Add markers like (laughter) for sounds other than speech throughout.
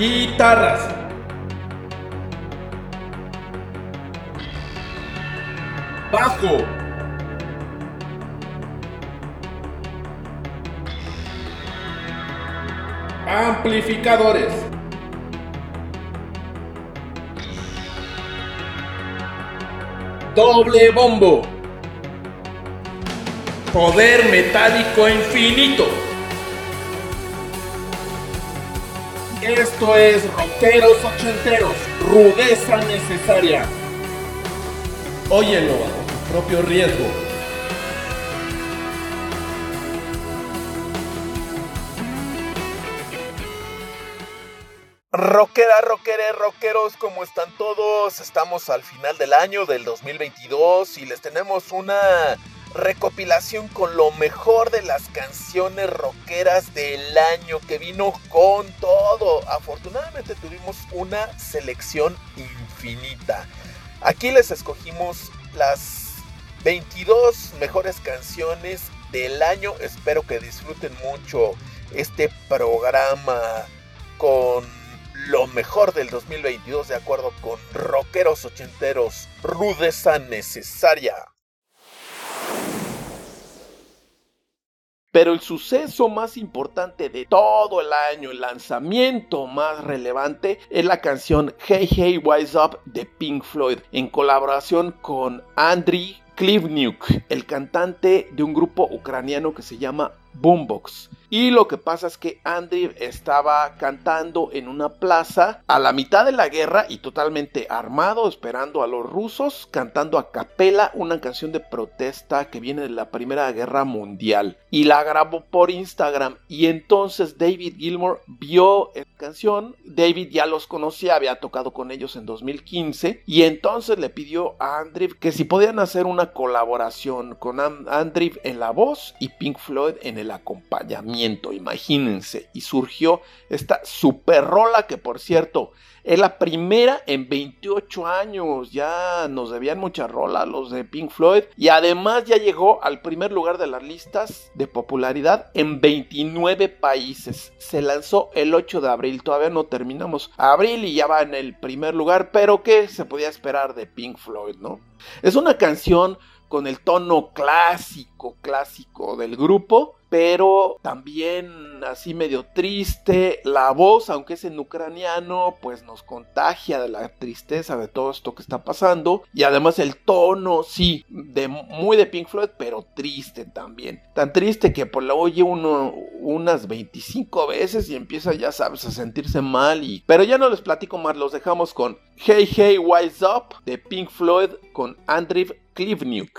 Guitarras. Bajo. Amplificadores. Doble bombo. Poder metálico infinito. Esto es Rockeros Ochenteros, rudeza necesaria. Óyelo bajo tu propio riesgo. Rockera, rockere, rockeros, ¿cómo están todos? Estamos al final del año del 2022 y les tenemos una recopilación con lo mejor de las canciones rockeras del año que vino con todo. Afortunadamente tuvimos una selección infinita. Aquí les escogimos las 22 mejores canciones del año. Espero que disfruten mucho este programa con lo mejor del 2022 de acuerdo con rockeros ochenteros, rudeza necesaria. Pero el suceso más importante de todo el año, el lanzamiento más relevante, es la canción Hey Hey Wise Up de Pink Floyd, en colaboración con Andriy Klivniuk, el cantante de un grupo ucraniano que se llama Boombox. Y lo que pasa es que Andy estaba cantando en una plaza a la mitad de la guerra y totalmente armado, esperando a los rusos, cantando a capela una canción de protesta que viene de la Primera Guerra Mundial. Y la grabó por Instagram. Y entonces David Gilmour vio esa canción. David ya los conocía, había tocado con ellos en 2015. Y entonces le pidió a Andrew que si podían hacer una colaboración con Andrew en la voz y Pink Floyd en el acompañamiento, imagínense. Y surgió esta super rola que por cierto es la primera en 28 años. Ya nos debían mucha rola los de Pink Floyd. Y además ya llegó al primer lugar de las listas de popularidad en 29 países. Se lanzó el 8 de abril. Todavía no terminamos abril y ya va en el primer lugar. Pero ¿qué se podía esperar de Pink Floyd, no? Es una canción con el tono clásico, clásico del grupo, pero también así medio triste. La voz, aunque es en ucraniano, pues nos contagia de la tristeza de todo esto que está pasando. Y además el tono, sí, de, muy de Pink Floyd, pero triste también. Tan triste que pues la oye uno unas 25 veces y empieza, ya sabes, a sentirse mal. Y... Pero ya no les platico más, los dejamos con Hey Hey Wise Up de Pink Floyd con Andrew Klivniuk.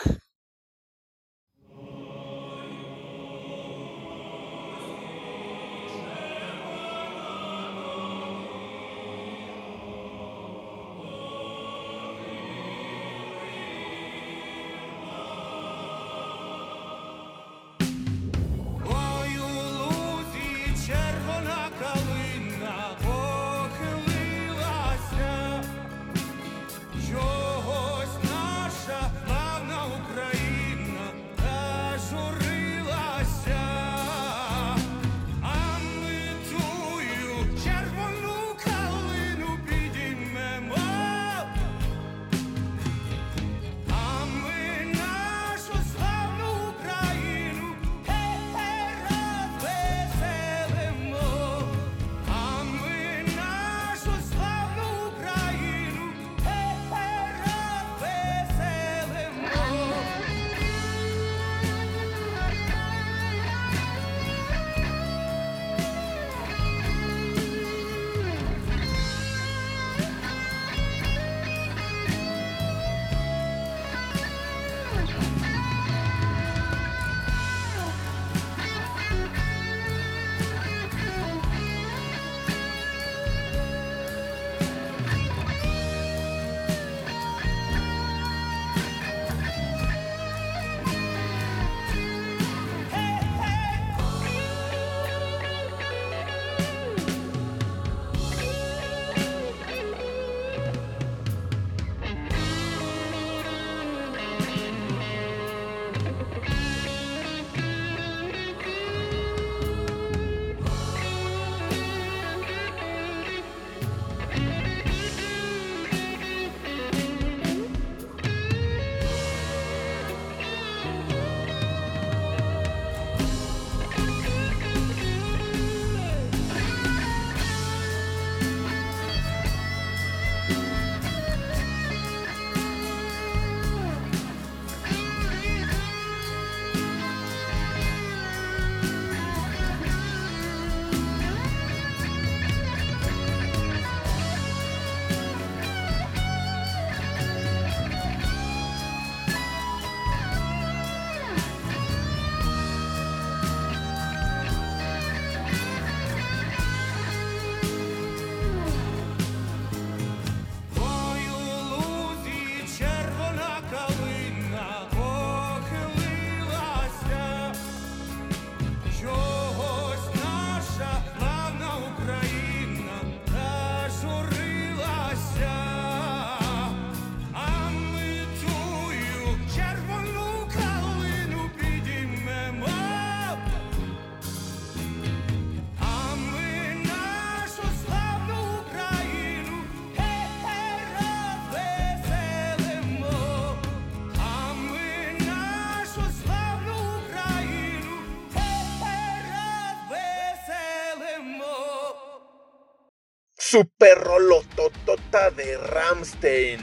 Super rolototota de Ramstein.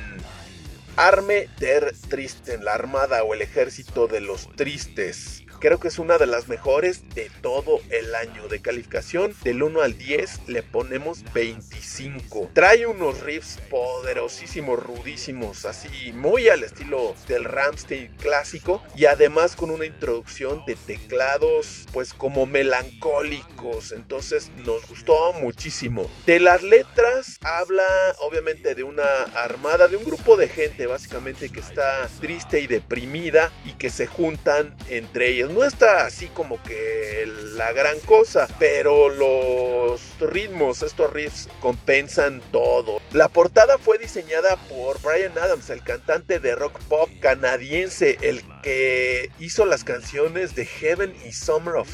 Arme der Tristen, la armada o el ejército de los tristes. Creo que es una de las mejores de todo el año. De calificación del 1 al 10 le ponemos 25. Trae unos riffs poderosísimos, rudísimos, así muy al estilo del Ramstein clásico y además con una introducción de teclados pues como melancólicos. Entonces nos gustó muchísimo. De las letras habla obviamente de una armada, de un grupo de gente básicamente que está triste y deprimida y que se juntan entre ellos no está así como que la gran cosa, pero los ritmos, estos riffs compensan todo. La portada fue diseñada por Brian Adams, el cantante de rock pop canadiense, el que hizo las canciones de Heaven y Summer of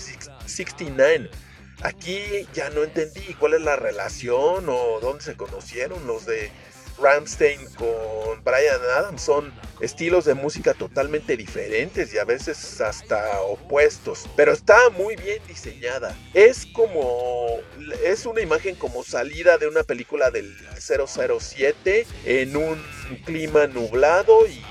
69. Aquí ya no entendí cuál es la relación o dónde se conocieron los de Ramstein con Brian Adams son estilos de música totalmente diferentes y a veces hasta opuestos, pero está muy bien diseñada. Es como es una imagen como salida de una película del 007 en un clima nublado y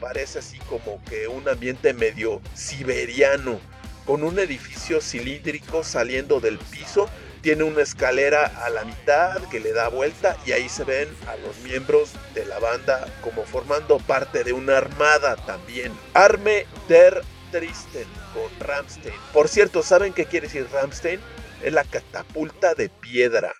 parece así como que un ambiente medio siberiano con un edificio cilíndrico saliendo del piso tiene una escalera a la mitad que le da vuelta y ahí se ven a los miembros de la banda como formando parte de una armada también. Arme der Tristen con Ramstein. Por cierto, ¿saben qué quiere decir Ramstein? Es la catapulta de piedra.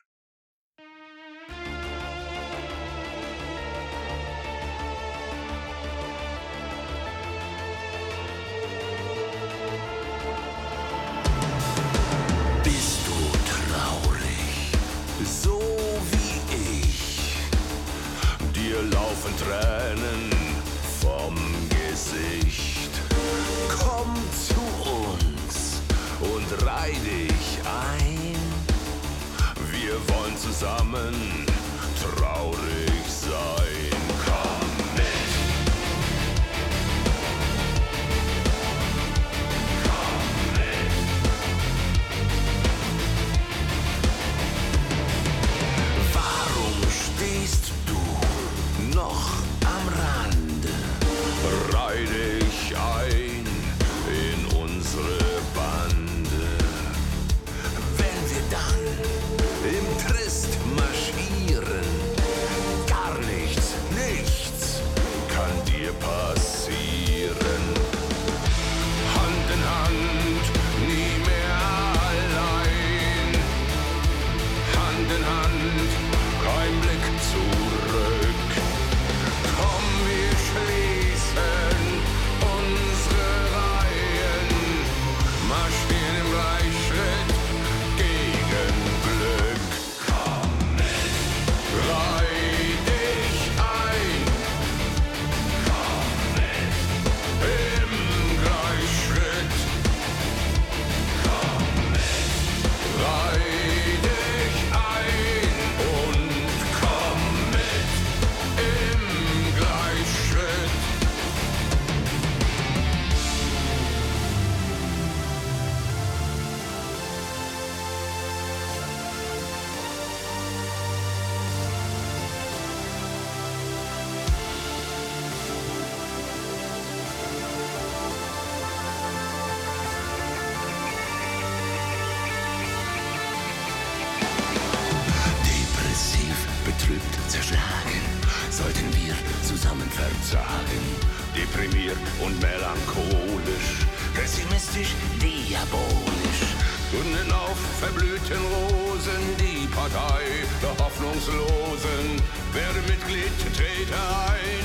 Tränen vom Gesicht. Komm zu uns und reih dich ein. Wir wollen zusammen traurig Rosen die Partei der Hoffnungslosen. Werde Mitglied, trete ein,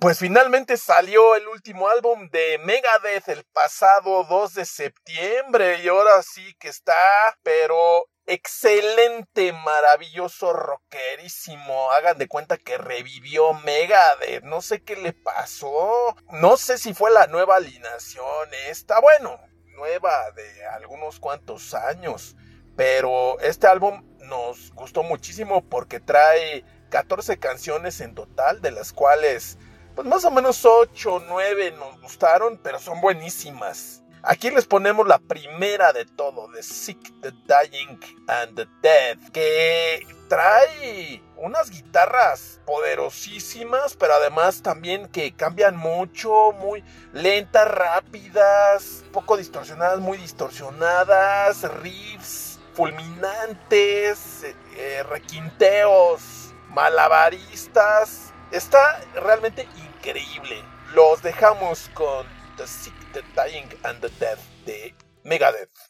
Pues finalmente salió el último álbum de Megadeth el pasado 2 de septiembre y ahora sí que está, pero excelente, maravilloso, rockerísimo. Hagan de cuenta que revivió Megadeth. No sé qué le pasó. No sé si fue la nueva alineación. Está bueno, nueva de algunos cuantos años. Pero este álbum nos gustó muchísimo porque trae 14 canciones en total, de las cuales pues más o menos 8 o 9 nos gustaron, pero son buenísimas. Aquí les ponemos la primera de todo, The Sick, The Dying and the Dead, que trae unas guitarras poderosísimas, pero además también que cambian mucho, muy lentas, rápidas, poco distorsionadas, muy distorsionadas, riffs fulminantes, eh, requinteos, malabaristas. Está realmente increíble. Los dejamos con The Sick, The Dying and the Dead de Megadeth.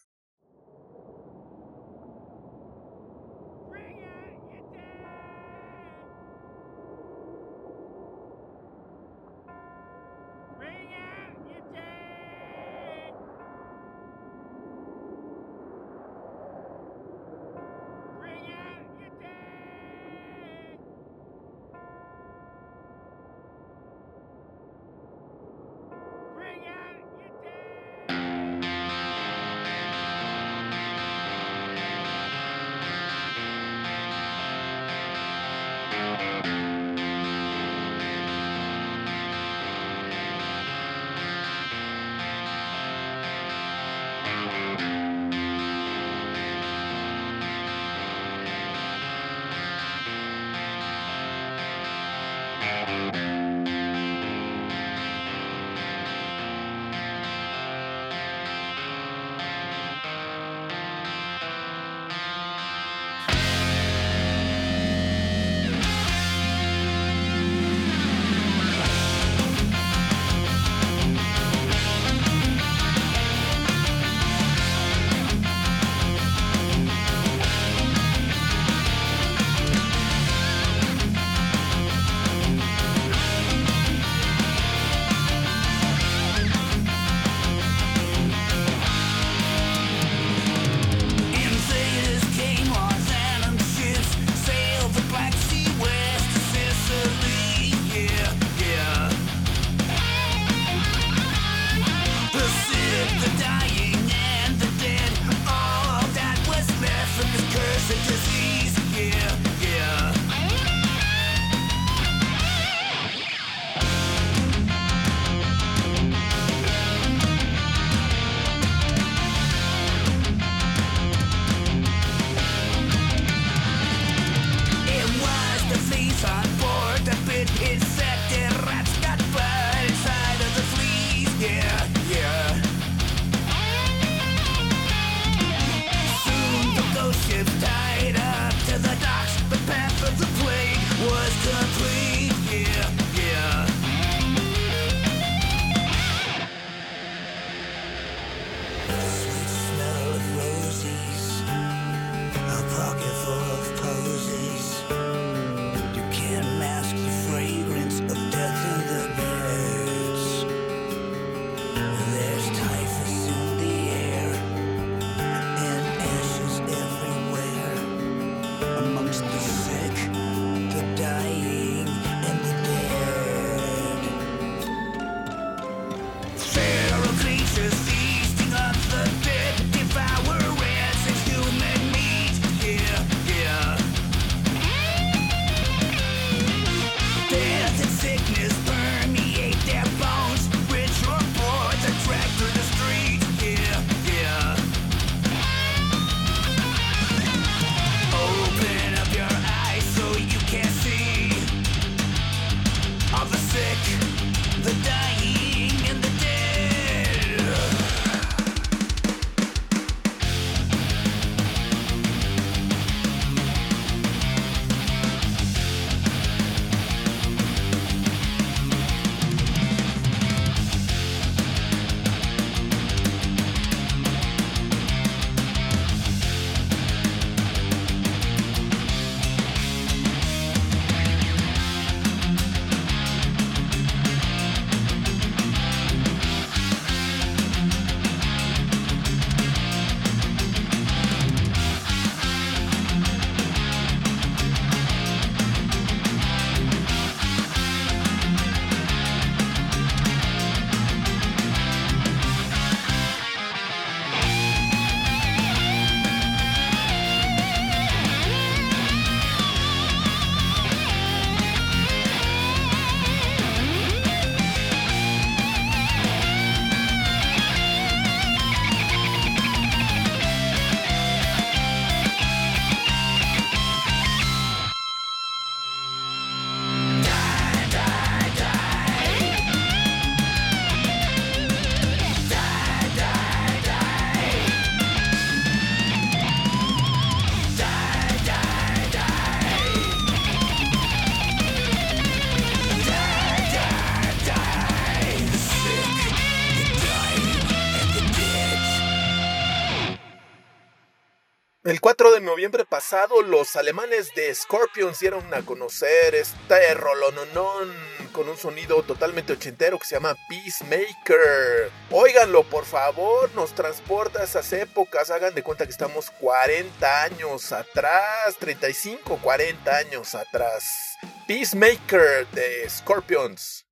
De noviembre pasado, los alemanes de Scorpions dieron a conocer este rolononon con un sonido totalmente ochentero que se llama Peacemaker. Óiganlo, por favor, nos transporta a esas épocas. Hagan de cuenta que estamos 40 años atrás, 35, 40 años atrás. Peacemaker de Scorpions.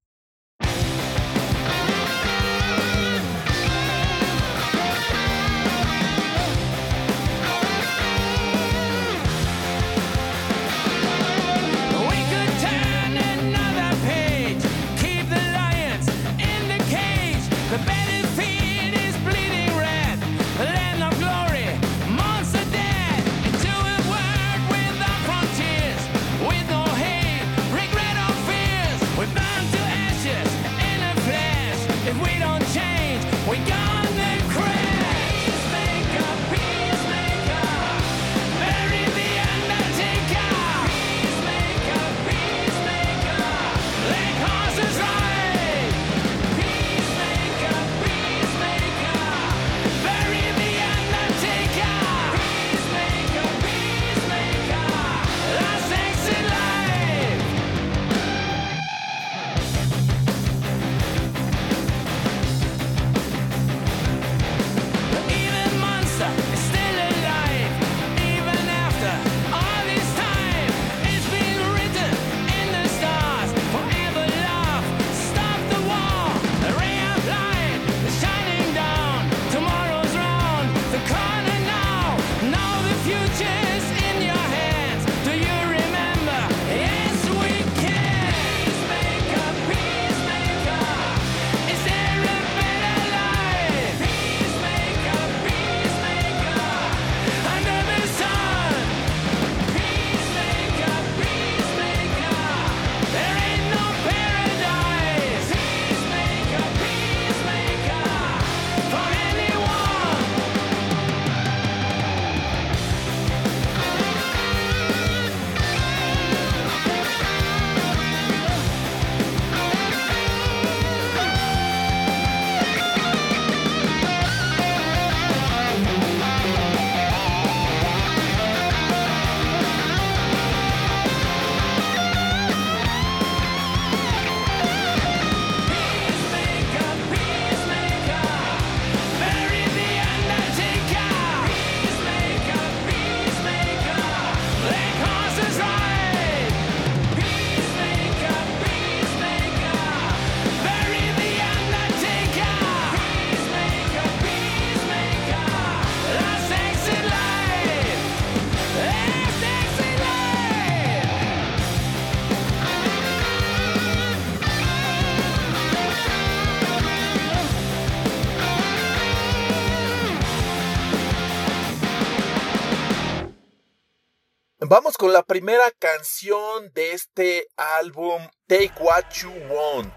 Vamos con la primera canción de este álbum, Take What You Want.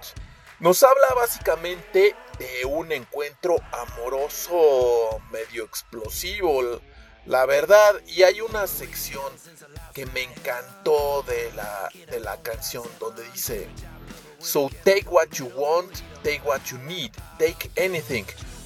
Nos habla básicamente de un encuentro amoroso medio explosivo, la verdad, y hay una sección que me encantó de la, de la canción donde dice, So take what you want, take what you need, take anything,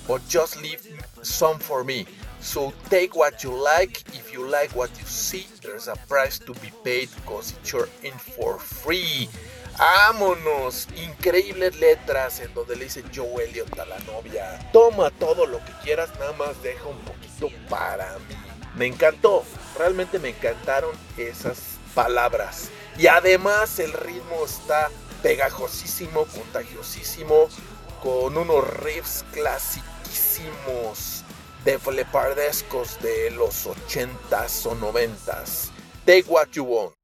but just leave some for me. So take what you like. If you like what you see, there's a price to be paid because you're in for free. ¡Vámonos! Increíbles letras en donde le dice Joe Elliot a la novia. Toma todo lo que quieras, nada más deja un poquito para mí. Me encantó, realmente me encantaron esas palabras. Y además el ritmo está pegajosísimo, contagiosísimo, con unos riffs clasiquísimos de flepardescos de los 80s o 90s. Take what you want.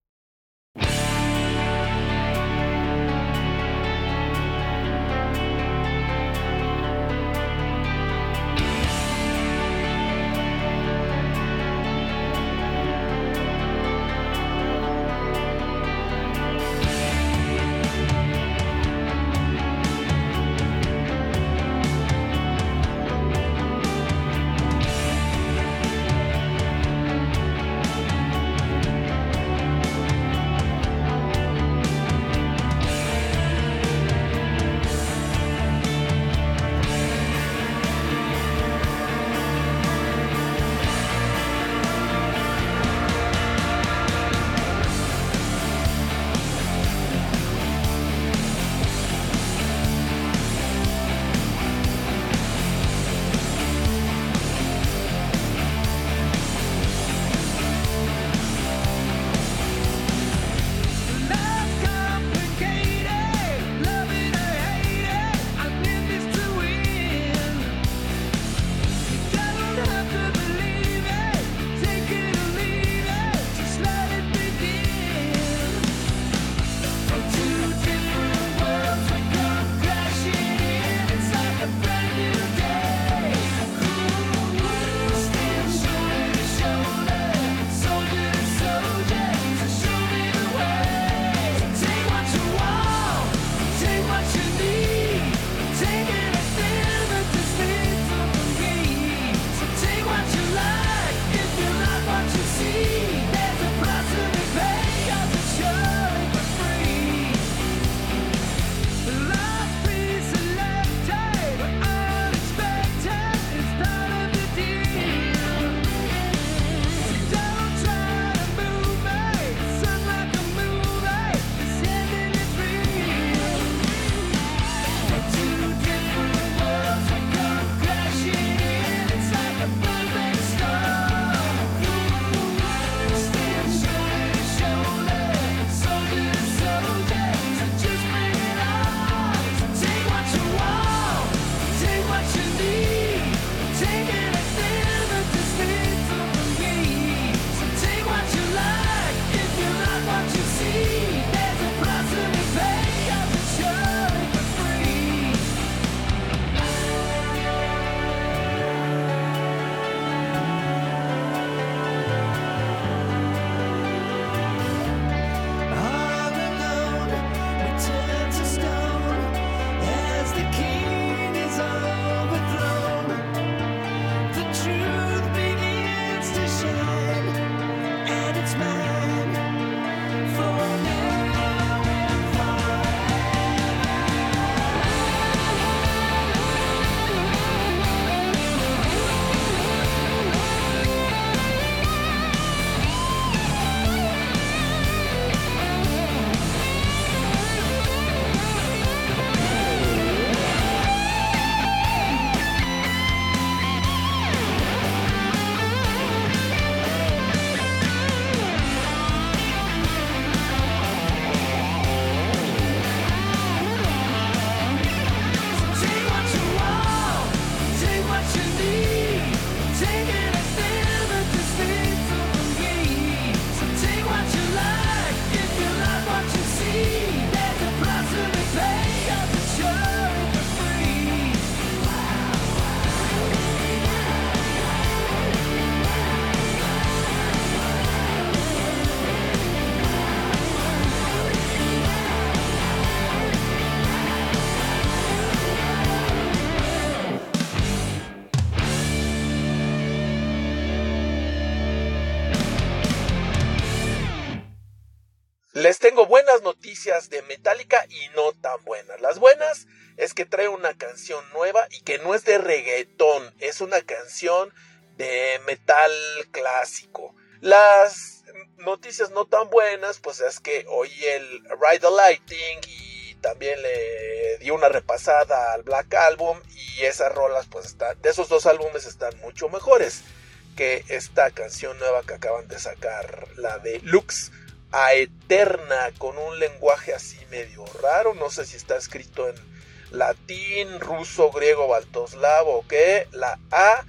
Buenas noticias de Metallica y no tan buenas. Las buenas es que trae una canción nueva y que no es de reggaetón, es una canción de metal clásico. Las noticias no tan buenas, pues es que oí el Ride the Lighting y también le di una repasada al Black Album y esas rolas pues están, de esos dos álbumes están mucho mejores que esta canción nueva que acaban de sacar, la de Lux a Eterna, con un lenguaje así medio raro, no sé si está escrito en latín, ruso, griego, baltoslavo o qué, la A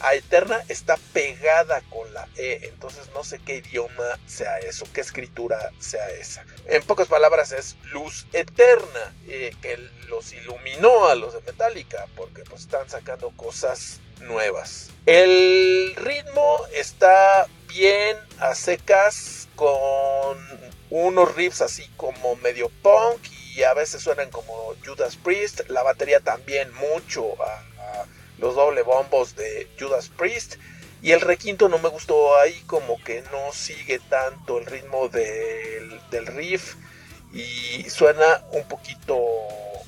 a Eterna está pegada con la E, entonces no sé qué idioma sea eso, qué escritura sea esa. En pocas palabras es luz eterna eh, que los iluminó a los de Metallica, porque pues están sacando cosas nuevas. El ritmo está bien a secas con unos riffs así como medio punk y a veces suenan como Judas Priest, la batería también mucho a los doble bombos de Judas Priest. Y el requinto no me gustó ahí, como que no sigue tanto el ritmo del, del riff y suena un poquito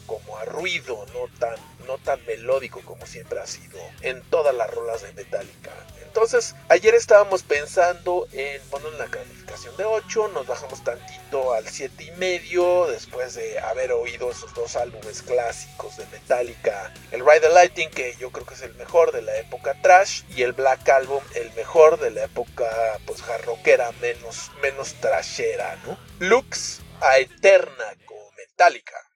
como a ruido, no tan, no tan melódico como siempre ha sido en todas las rolas de Metallica. Entonces, ayer estábamos pensando en poner una calificación de 8, nos bajamos tantito al 7 y medio después de haber oído esos dos álbumes clásicos de Metallica, el Ride the Lighting que yo creo que es el mejor de la época trash y el Black Album el mejor de la época pues rockera menos menos trashera, ¿no? Lux a Eterna con Metallica.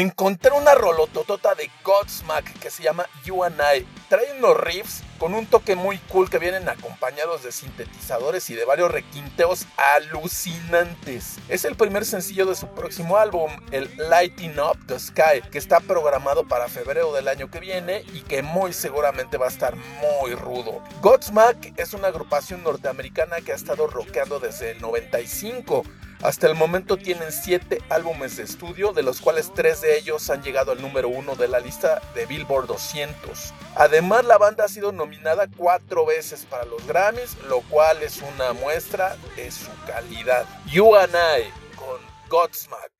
Encontré una rolototota de Godsmack que se llama You and I. Trae unos riffs con un toque muy cool que vienen acompañados de sintetizadores y de varios requinteos alucinantes. Es el primer sencillo de su próximo álbum, el Lighting Up the Sky, que está programado para febrero del año que viene y que muy seguramente va a estar muy rudo. Godsmack es una agrupación norteamericana que ha estado rockeando desde el 95 hasta el momento tienen 7 álbumes de estudio, de los cuales 3 de ellos han llegado al número 1 de la lista de Billboard 200. Además, la banda ha sido nominada 4 veces para los Grammys, lo cual es una muestra de su calidad. You and I con Godsmack.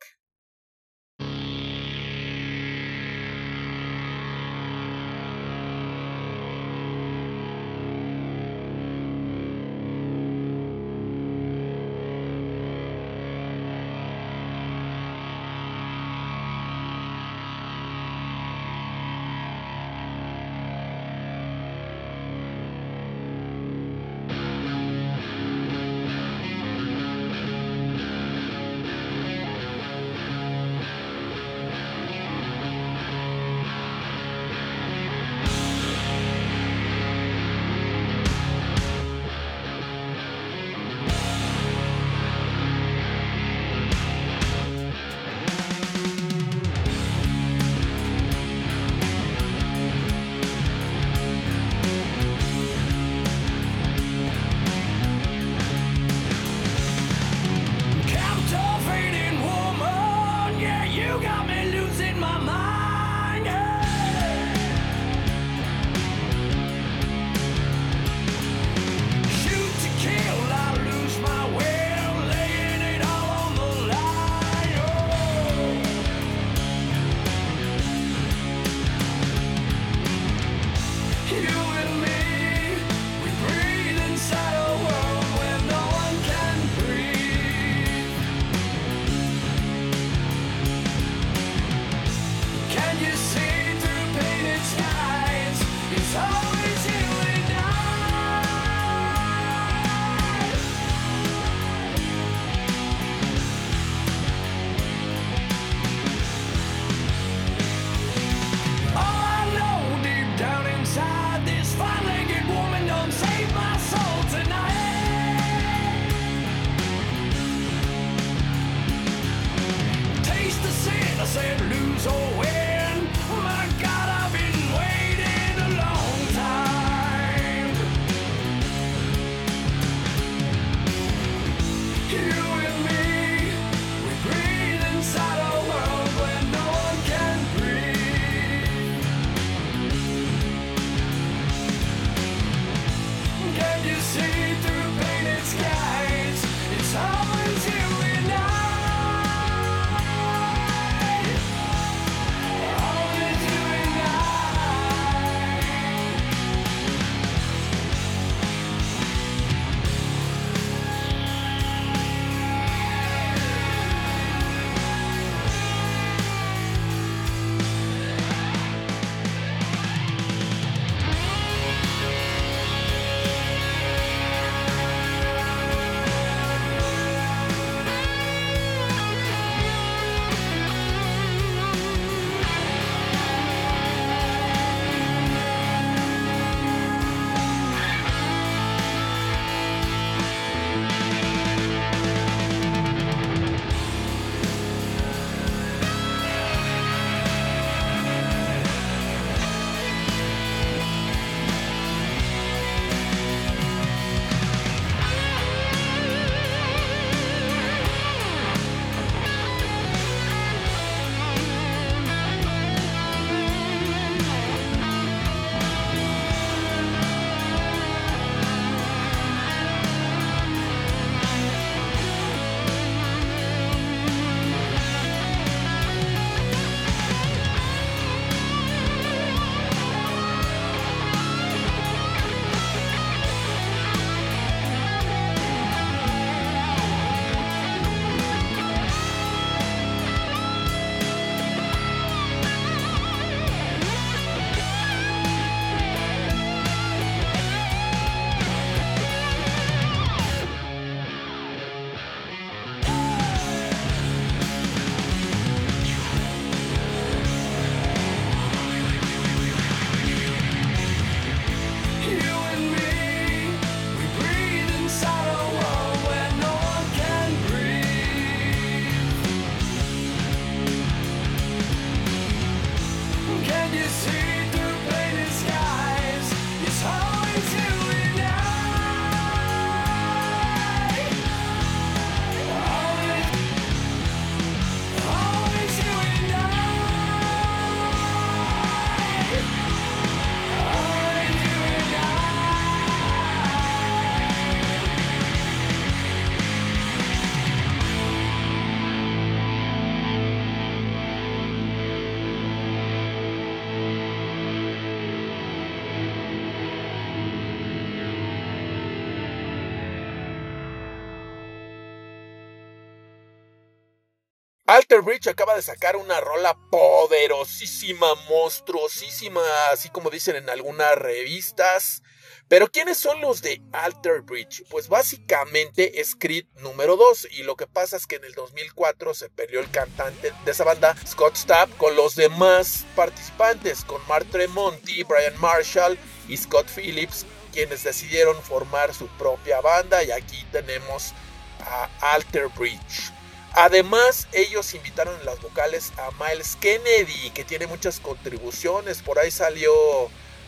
Bridge acaba de sacar una rola poderosísima, monstruosísima, así como dicen en algunas revistas. Pero ¿quiénes son los de Alter Bridge? Pues básicamente es Creed número 2 y lo que pasa es que en el 2004 se peleó el cantante de esa banda, Scott Stapp, con los demás participantes, con Mark Tremonti, Brian Marshall y Scott Phillips, quienes decidieron formar su propia banda y aquí tenemos a Alter Bridge. Además, ellos invitaron en las vocales a Miles Kennedy, que tiene muchas contribuciones. Por ahí salió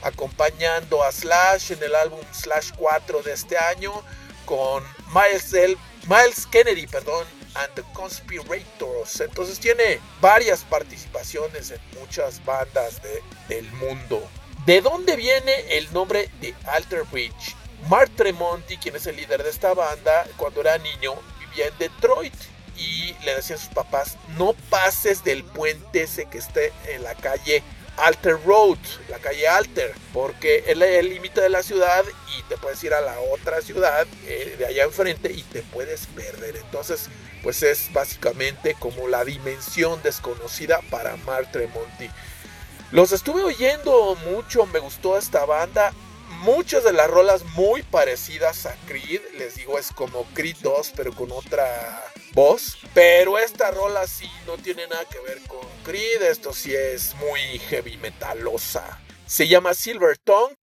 acompañando a Slash en el álbum Slash 4 de este año, con Miles, Miles Kennedy, perdón, and the Conspirators. Entonces tiene varias participaciones en muchas bandas del mundo. ¿De dónde viene el nombre de Alter Bridge? Mark Tremonti, quien es el líder de esta banda, cuando era niño vivía en Detroit y le decía a sus papás, no pases del puente ese que esté en la calle Alter Road, la calle Alter, porque es el límite de la ciudad y te puedes ir a la otra ciudad eh, de allá enfrente y te puedes perder. Entonces, pues es básicamente como la dimensión desconocida para Mark Tremonti. Los estuve oyendo mucho, me gustó esta banda. Muchas de las rolas muy parecidas a Creed, les digo, es como Creed 2, pero con otra Pero esta rola sí no tiene nada que ver con Creed, esto sí es muy heavy metalosa. Se llama Silver Tongue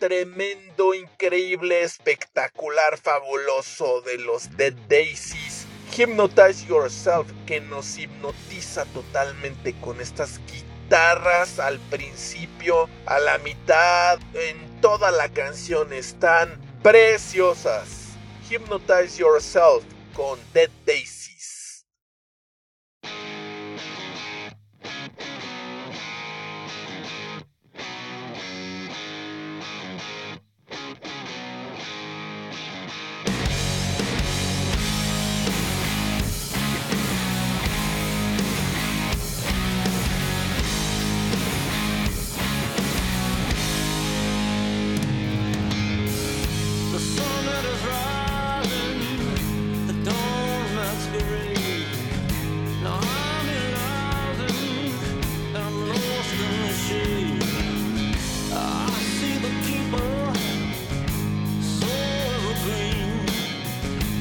tremendo, increíble, espectacular, fabuloso de los Dead Daisies. Hypnotize Yourself que nos hipnotiza totalmente con estas guitarras al principio, a la mitad, en toda la canción están preciosas. Hypnotize Yourself con Dead Daisies.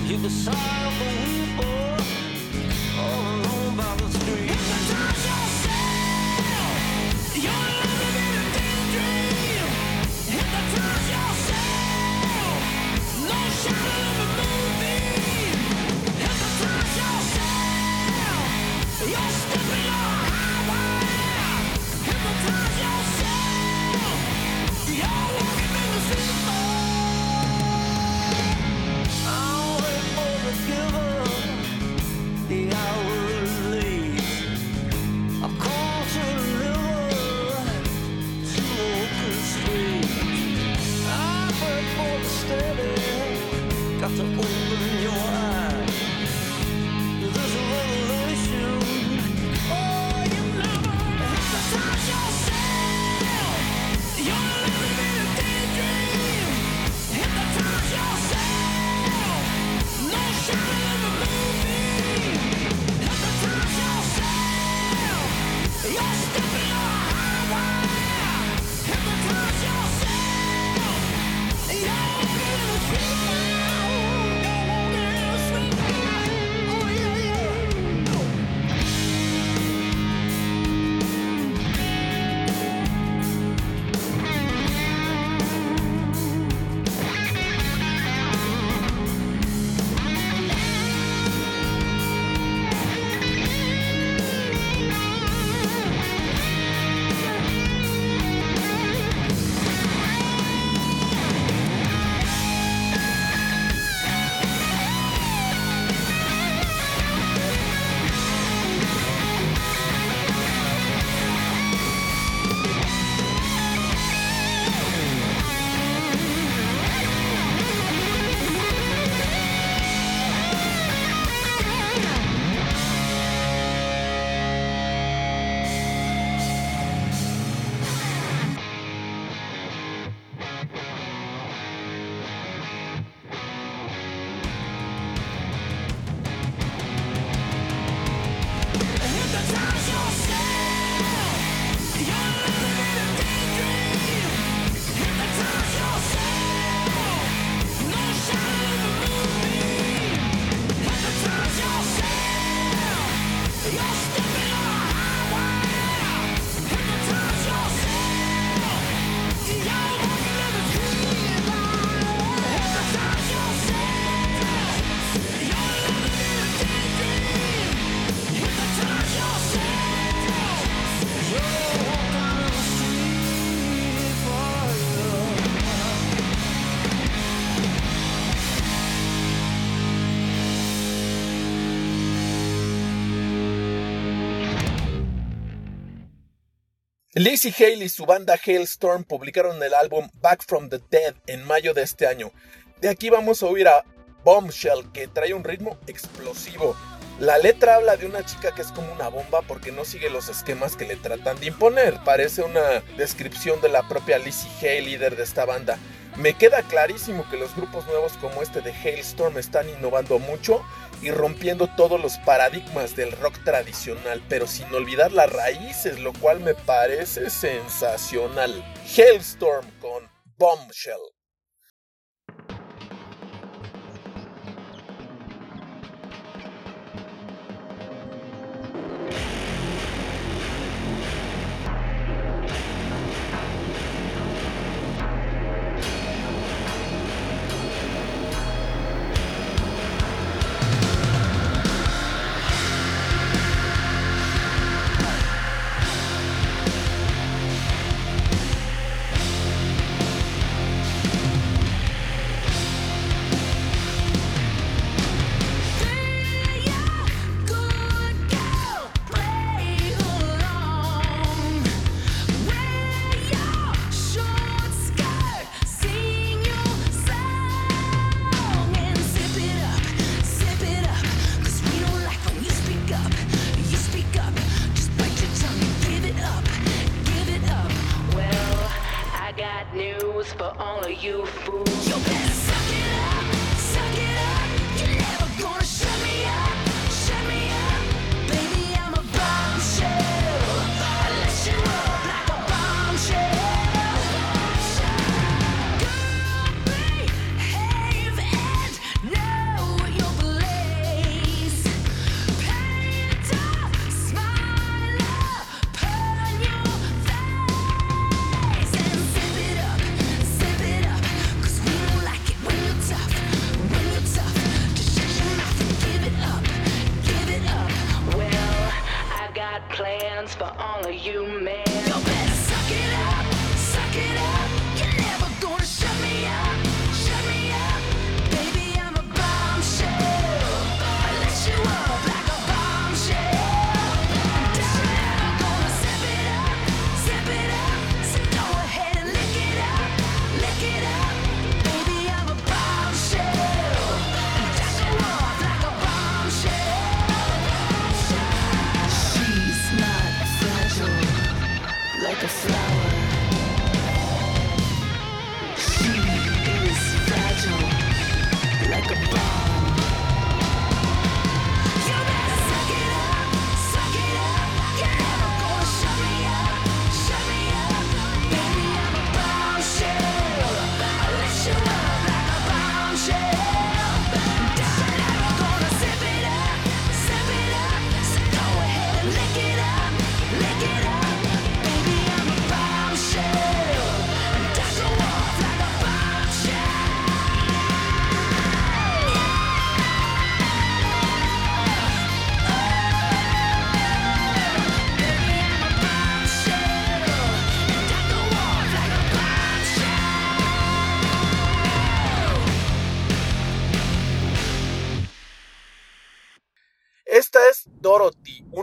He the silent. Lizzie Hale y su banda Hailstorm publicaron el álbum Back from the Dead en mayo de este año. De aquí vamos a oír a Bombshell, que trae un ritmo explosivo. La letra habla de una chica que es como una bomba porque no sigue los esquemas que le tratan de imponer. Parece una descripción de la propia Lizzie Hale, líder de esta banda. Me queda clarísimo que los grupos nuevos como este de Hailstorm están innovando mucho y rompiendo todos los paradigmas del rock tradicional, pero sin olvidar las raíces, lo cual me parece sensacional. Hailstorm con Bombshell.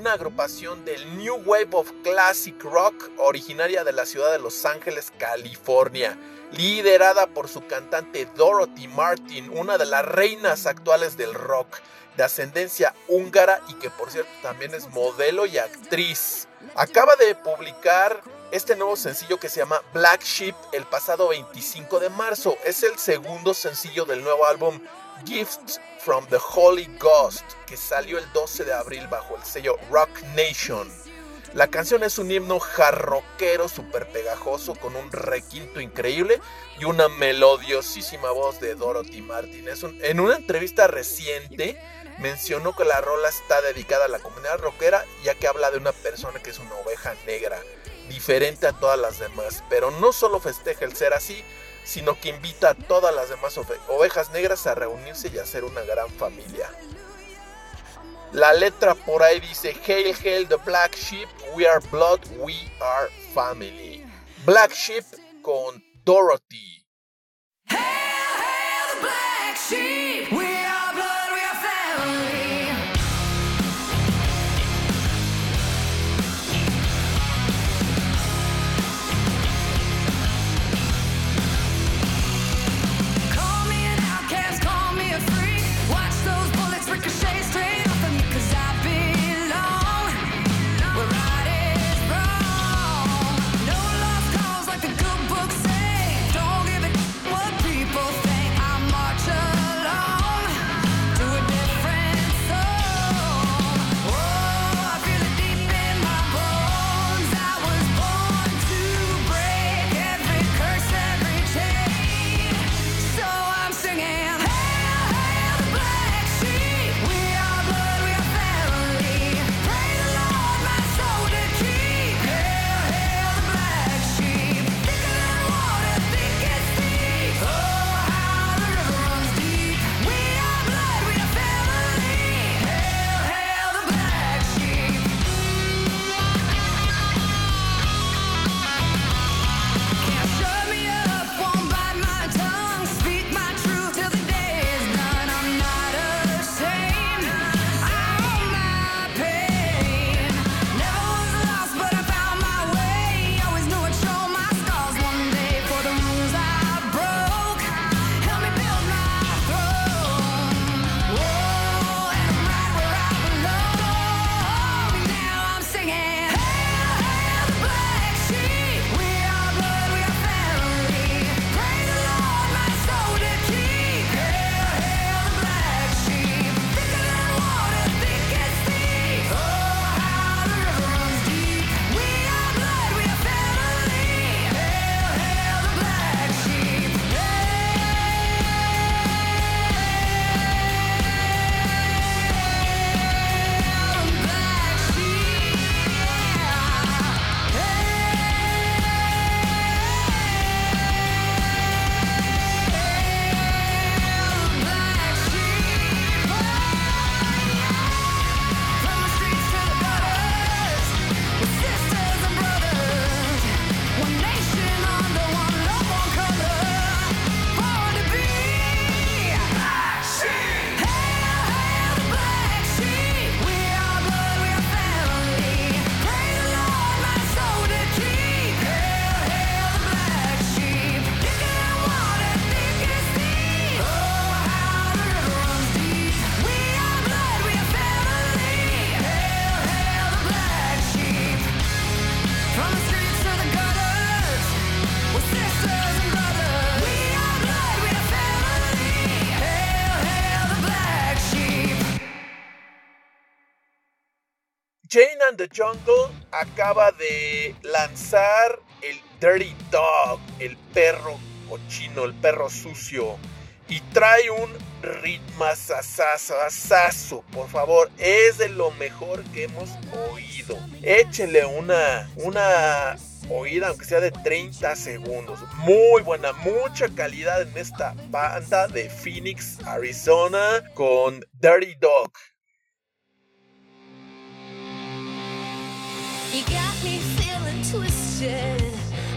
Una agrupación del New Wave of Classic Rock originaria de la ciudad de Los Ángeles, California, liderada por su cantante Dorothy Martin, una de las reinas actuales del rock, de ascendencia húngara y que por cierto también es modelo y actriz. Acaba de publicar este nuevo sencillo que se llama Black Sheep el pasado 25 de marzo. Es el segundo sencillo del nuevo álbum Gifts from the Holy Ghost, que salió el 12 de abril bajo el sello Rock Nation. La canción es un himno jarroquero súper pegajoso con un requinto increíble y una melodiosísima voz de Dorothy Martin. en una entrevista reciente mencionó que la rola está dedicada a la comunidad rockera ya que habla de una persona que es una oveja negra, diferente a todas las demás, pero no solo festeja el ser así, sino que invita a todas las demás ovejas negras a reunirse y a ser una gran familia. La letra por ahí dice, Hail, hail the black sheep, we are blood, we are family. Black Sheep con Dorothy. Hail, hail the black sheep, we Jane Jungle acaba de lanzar el Dirty Dog, el perro cochino, el perro sucio. Y trae un ritmo asazo, por favor. Es de lo mejor que hemos oído. Échele una, una oída, aunque sea de 30 segundos. Muy buena, mucha calidad en esta banda de Phoenix, Arizona, con Dirty Dog. You got me feeling twisted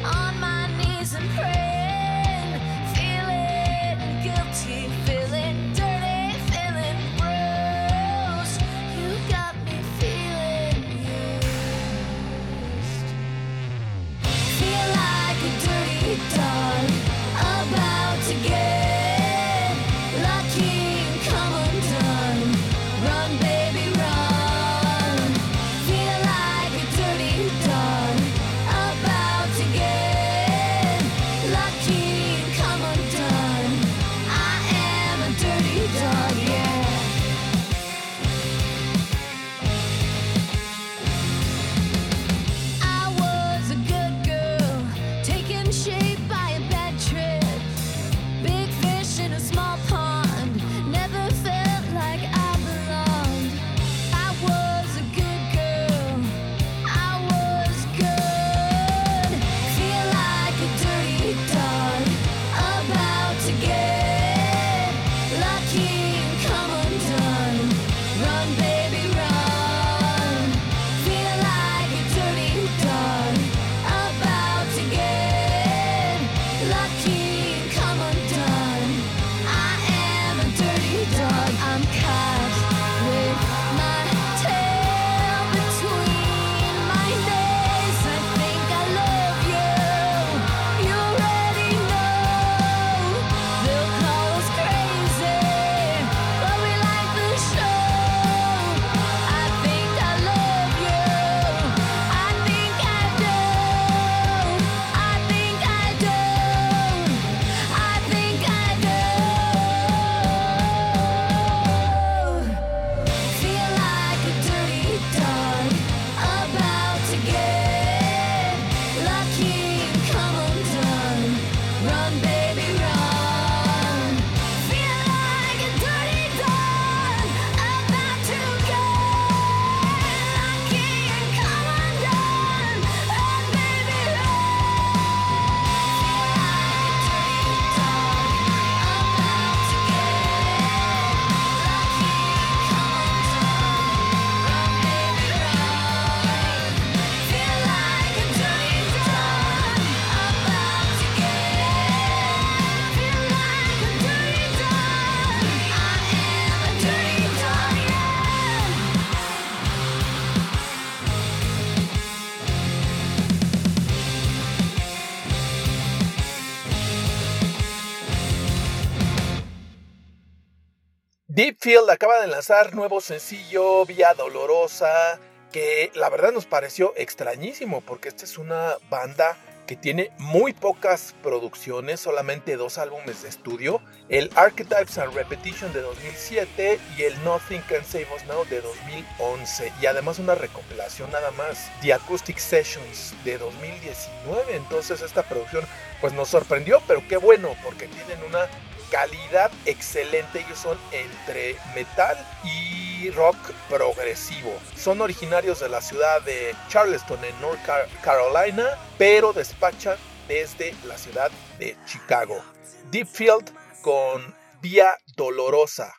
on my knees and praying, feeling guilty, feeling dirty, feeling gross. You got me feeling used. Feel like a dirty dog about to get. Deepfield acaba de lanzar nuevo sencillo Vía Dolorosa, que la verdad nos pareció extrañísimo porque esta es una banda que tiene muy pocas producciones, solamente dos álbumes de estudio, el Archetypes and Repetition de 2007 y el Nothing Can Save Us Now de 2011 y además una recopilación nada más, The Acoustic Sessions de 2019, entonces esta producción pues nos sorprendió, pero qué bueno porque tienen una calidad excelente. Ellos son entre metal y rock progresivo. Son originarios de la ciudad de Charleston en North Carolina, pero despachan desde la ciudad de Chicago. Deepfield con Vía Dolorosa.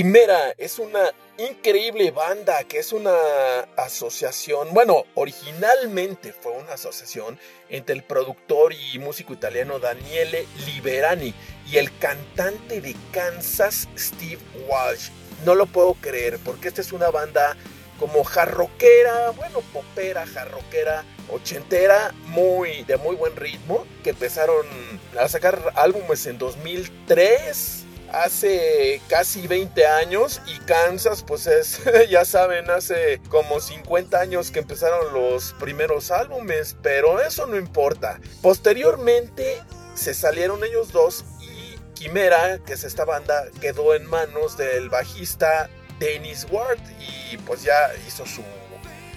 Quimera es una increíble banda que es una asociación, bueno, originalmente fue una asociación entre el productor y músico italiano Daniele Liberani y el cantante de Kansas Steve Walsh. No lo puedo creer porque esta es una banda como jarroquera, bueno, popera, jarroquera, ochentera, muy de muy buen ritmo, que empezaron a sacar álbumes en 2003 hace casi 20 años y Kansas pues es, (laughs) ya saben, hace como 50 años que empezaron los primeros álbumes, pero eso no importa. Posteriormente se salieron ellos dos y Quimera, que es esta banda, quedó en manos del bajista Dennis Ward y pues ya hizo su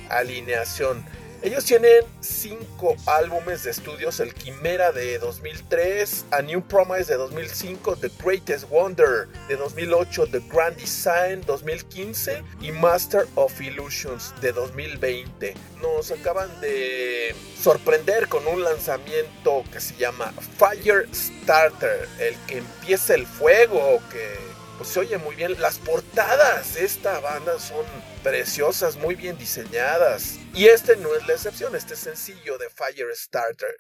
alineación. Ellos tienen cinco álbumes de estudios, el Quimera de 2003, A New Promise de 2005, The Greatest Wonder de 2008, The Grand Design 2015 y Master of Illusions de 2020. Nos acaban de sorprender con un lanzamiento que se llama Fire Starter, el que empieza el fuego, que pues se oye muy bien. Las portadas de esta banda son preciosas, muy bien diseñadas. Y este no es la excepción, este sencillo de Firestarter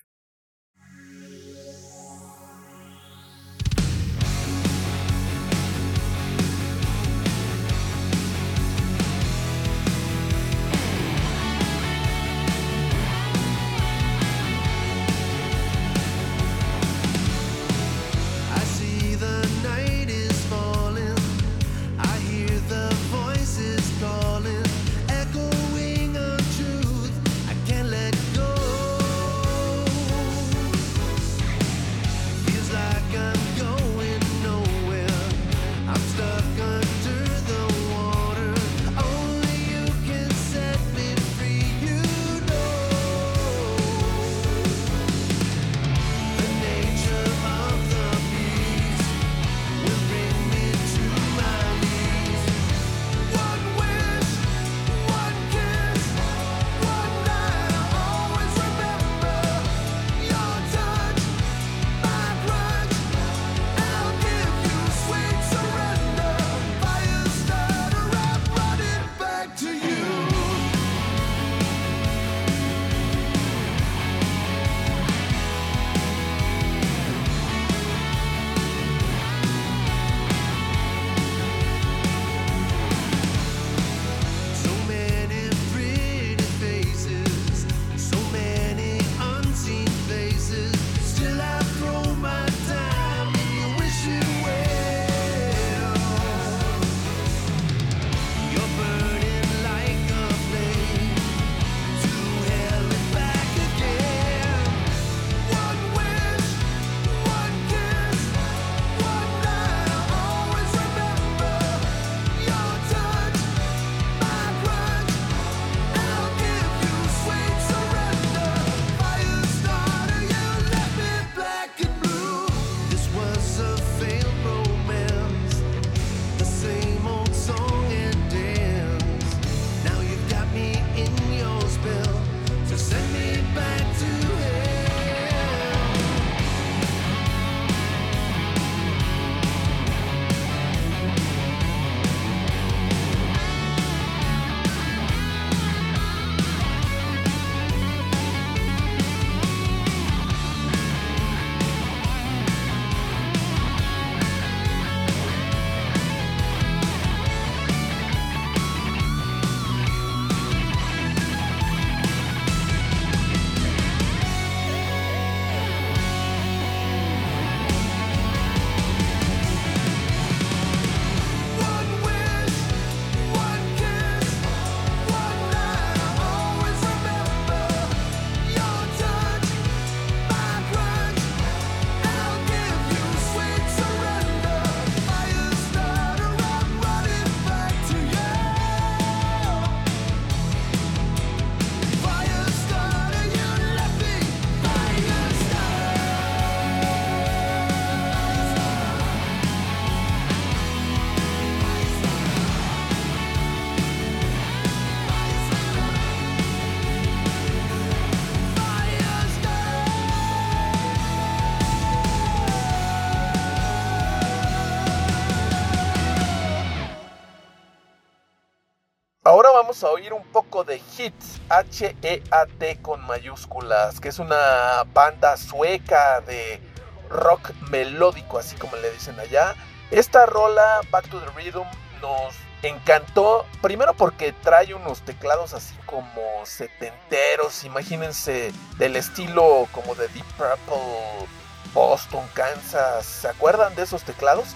a oír un poco de Hits, H-E-A-T con mayúsculas, que es una banda sueca de rock melódico, así como le dicen allá. Esta rola, Back to the Rhythm, nos encantó, primero porque trae unos teclados así como setenteros, imagínense del estilo como de Deep Purple, Boston, Kansas, ¿se acuerdan de esos teclados?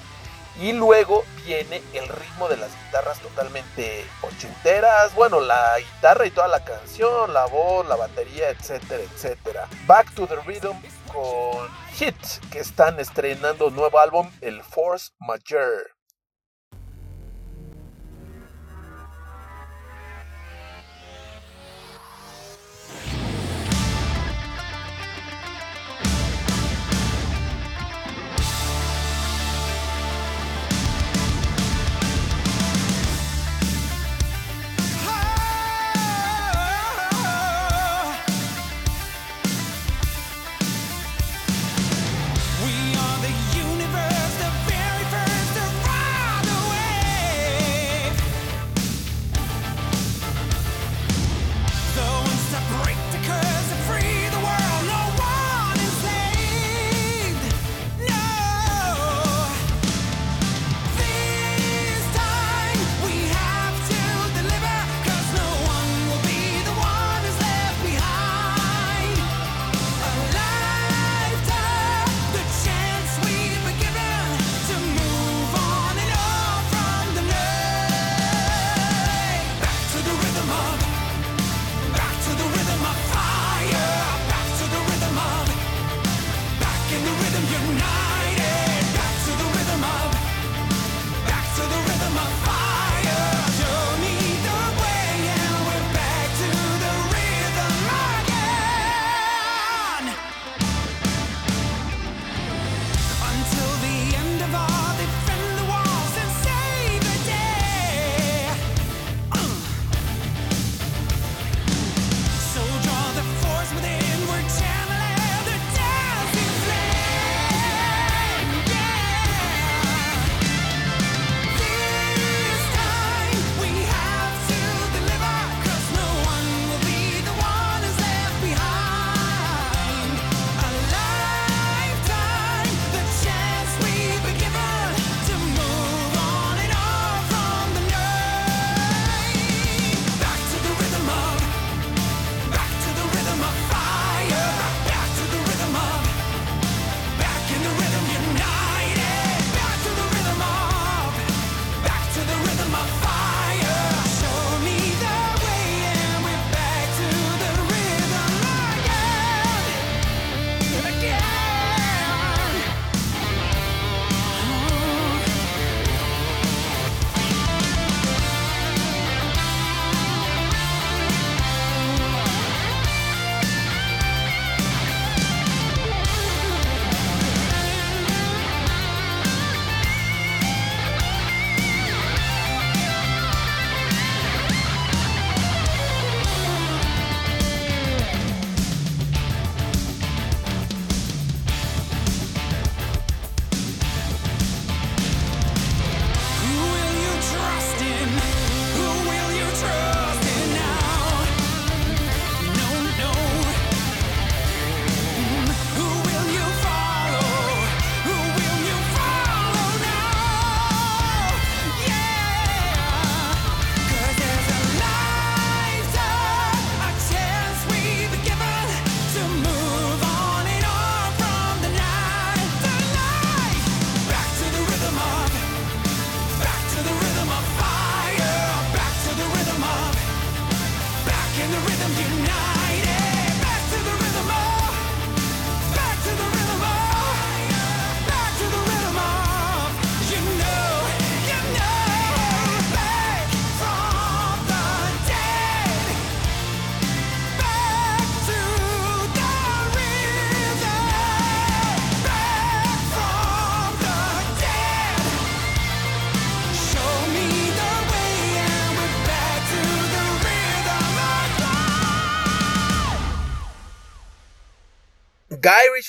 Y luego viene el ritmo de las guitarras totalmente ochenteras. Bueno, la guitarra y toda la canción, la voz, la batería, etcétera, etcétera. Back to the Rhythm con Hit, que están estrenando nuevo álbum, el Force Majeure.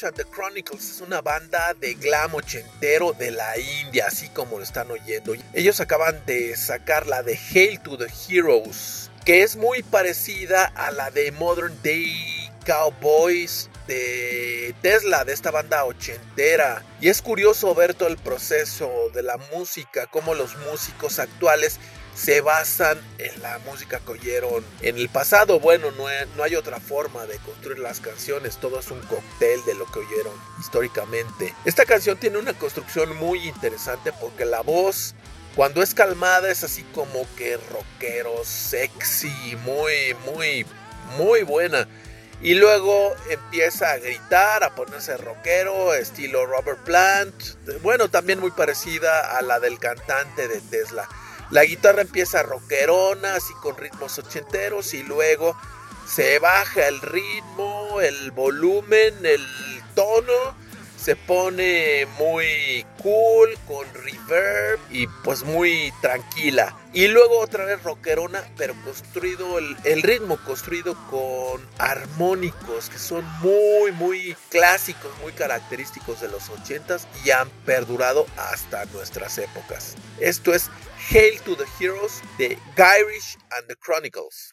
And the Chronicles es una banda de glam ochentero de la India, así como lo están oyendo. Ellos acaban de sacar la de Hail to the Heroes. que es muy parecida a la de Modern Day Cowboys de Tesla, de esta banda ochentera. Y es curioso ver todo el proceso de la música, cómo los músicos actuales se basan en la música que oyeron en el pasado. Bueno, no, no, hay otra forma de construir las canciones, todo es un cóctel de lo que oyeron históricamente. Esta canción tiene una construcción muy interesante porque la voz, cuando es calmada, es así como que rockero, sexy, muy, muy, muy buena. Y luego empieza a gritar, a ponerse rockero, estilo Robert Plant. Bueno, también muy parecida a la del cantante de Tesla. La guitarra empieza rockerona, así con ritmos ochenteros, y luego se baja el ritmo, el volumen, el tono, se pone muy cool, con reverb y pues muy tranquila. Y luego otra vez rockerona, pero construido el, ritmo construido con armónicos que son muy, muy clásicos, muy característicos de los 80s y han perdurado hasta nuestras épocas. Esto es Hail to the Heroes the Gyrish and the Chronicles.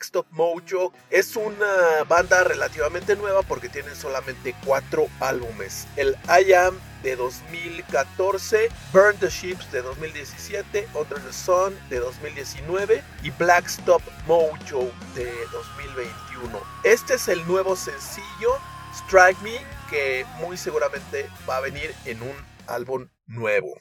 Black Stop Mojo es una banda relativamente nueva porque tienen solamente cuatro álbumes. El I Am de 2014, Burn the Ships de 2017, Under the Sun de 2019 y Black Stop Mojo de 2021. Este es el nuevo sencillo Strike Me que muy seguramente va a venir en un álbum nuevo.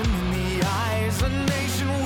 in the eyes, a nation.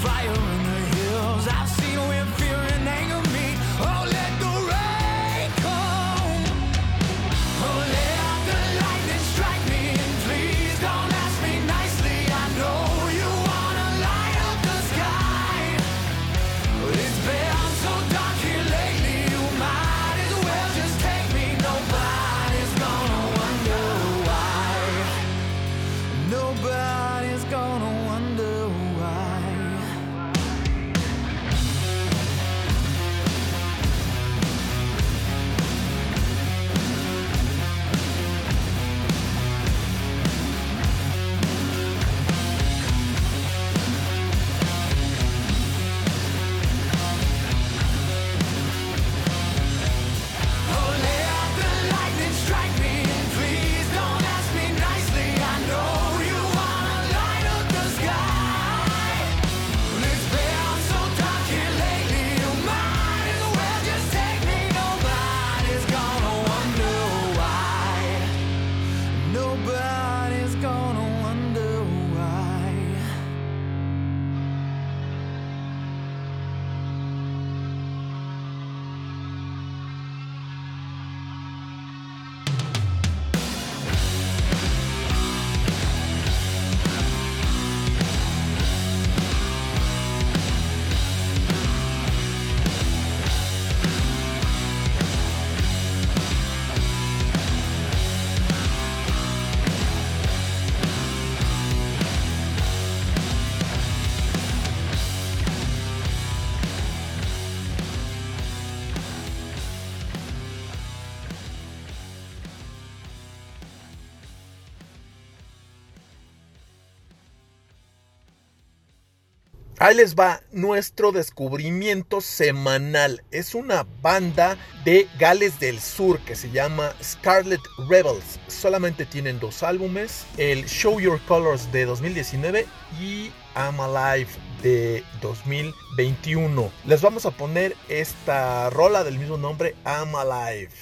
fire. Ahí les va nuestro descubrimiento semanal. Es una banda de Gales del Sur que se llama Scarlet Rebels. Solamente tienen dos álbumes, el Show Your Colors de 2019 y I'm Alive de 2021. Les vamos a poner esta rola del mismo nombre, I'm Alive.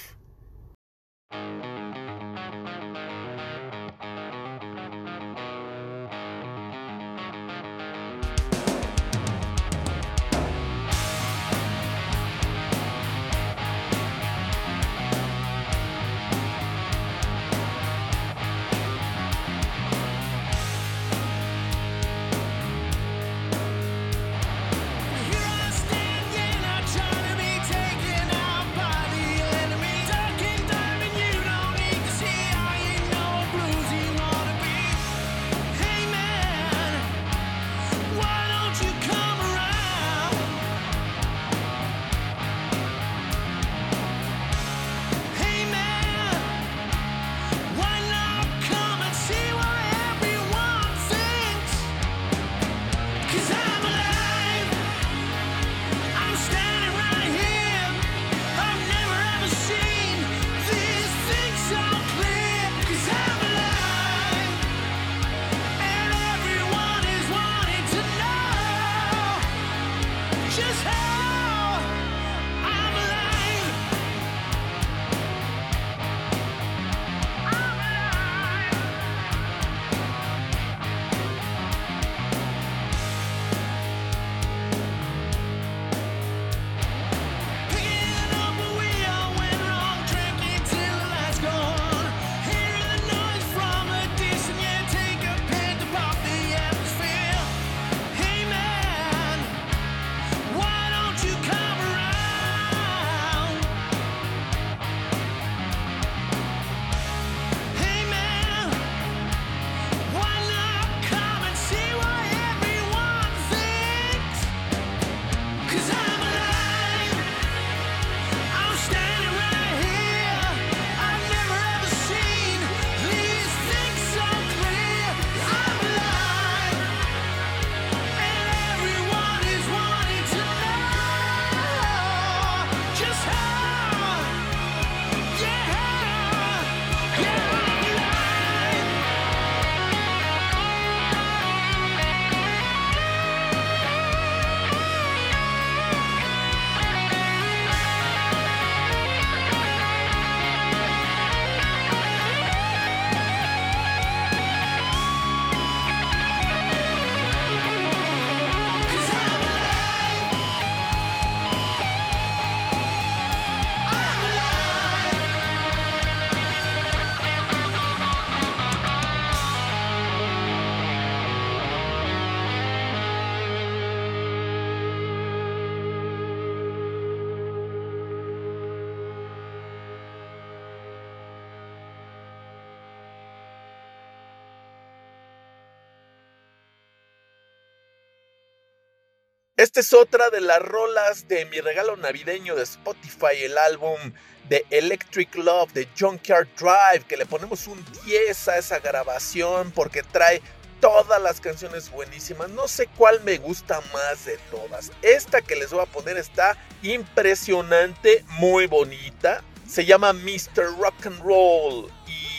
Esta es otra de las rolas de mi regalo navideño de Spotify, el álbum de Electric Love de Junkyard Drive, que le ponemos un 10 a esa grabación porque trae todas las canciones buenísimas. No sé cuál me gusta más de todas. Esta que les voy a poner está impresionante, muy bonita. Se llama Mr. Rock and Roll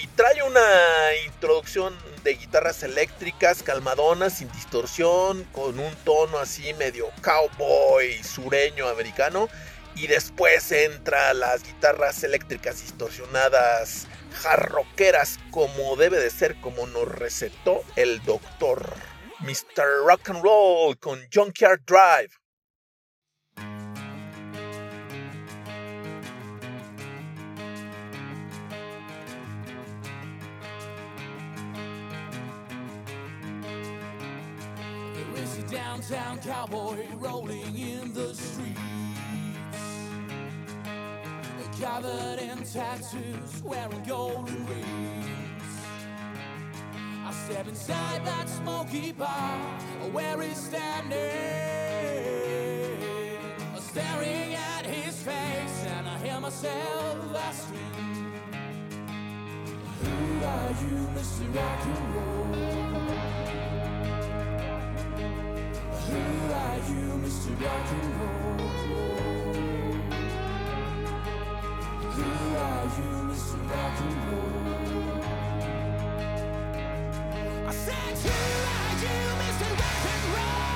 y trae una introducción de guitarras eléctricas calmadonas, sin distorsión, con un tono así medio cowboy sureño americano. Y después entra las guitarras eléctricas distorsionadas jarroqueras como debe de ser, como nos recetó el doctor. Mr. Rock and Roll con Junkyard Drive. Downtown cowboy rolling in the streets. Covered in tattoos, wearing golden rings. I step inside that smoky bar where he's standing, staring at his face, and I hear myself asking, Who are you, Mr. Rock and Roll? Who are you, Mr. Rock and Roll? Who are you, Mr. Rock and Roll? I said, Who are you, Mr. Rock and Roll?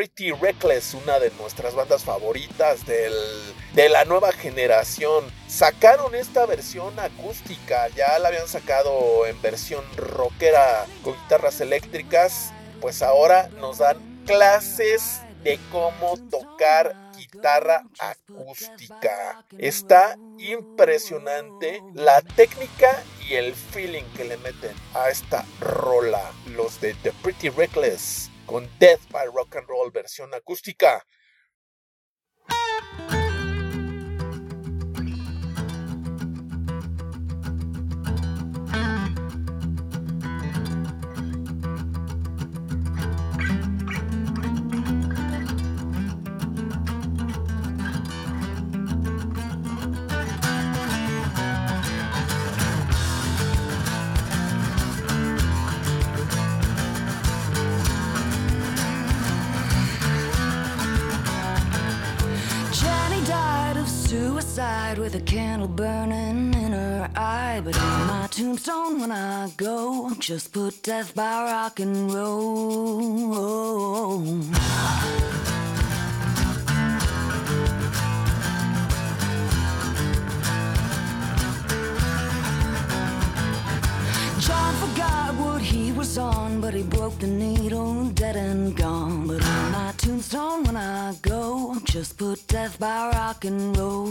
Pretty Reckless, una de nuestras bandas favoritas de la nueva generación. Sacaron esta versión acústica, ya la habían sacado en versión rockera con guitarras eléctricas, pues ahora nos dan clases de cómo tocar guitarra acústica. Está impresionante la técnica y el feeling que le meten a esta rola los de The Pretty Reckless con Death by Rock and Roll versión acústica. Side with a candle burning in her eye. But on my tombstone when I go, just put death by rock and roll. John forgot what he was on, but he broke the needle, dead and gone. But on my tombstone, when I go, just put death by rock and roll.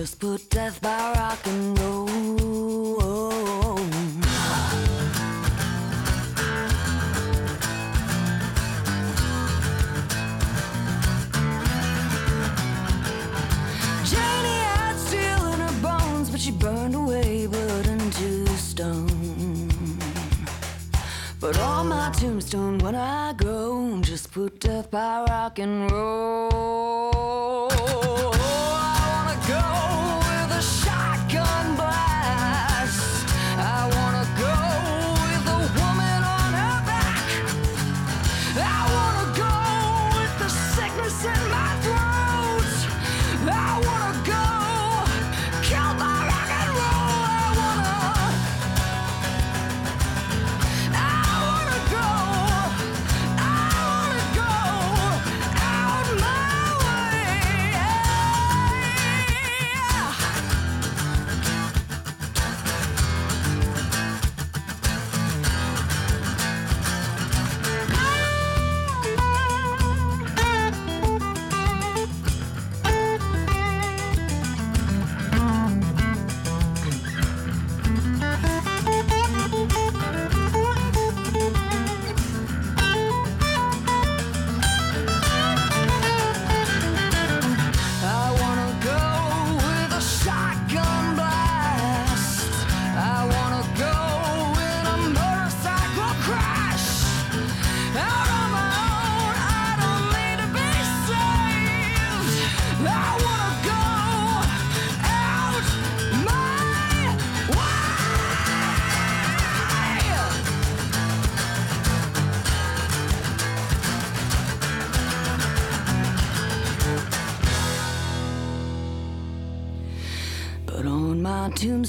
Just put death by rock and roll. Janie had steel in her bones, but she burned away, blood into stone. But on my tombstone, when I go, just put death by rock and roll.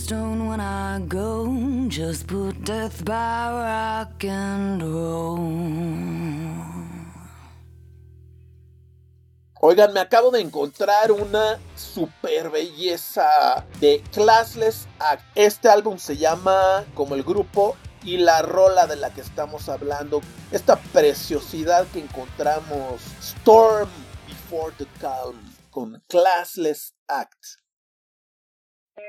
Tombstone when go, just put death by rock and roll. Oigan, me acabo de encontrar una super belleza de Classless Act. Este álbum se llama como el grupo y la rola de la que estamos hablando. Esta preciosidad que encontramos. Storm Before the Calm con Classless Act.